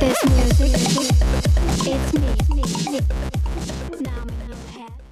This music, it's me. me, me. Now I'm in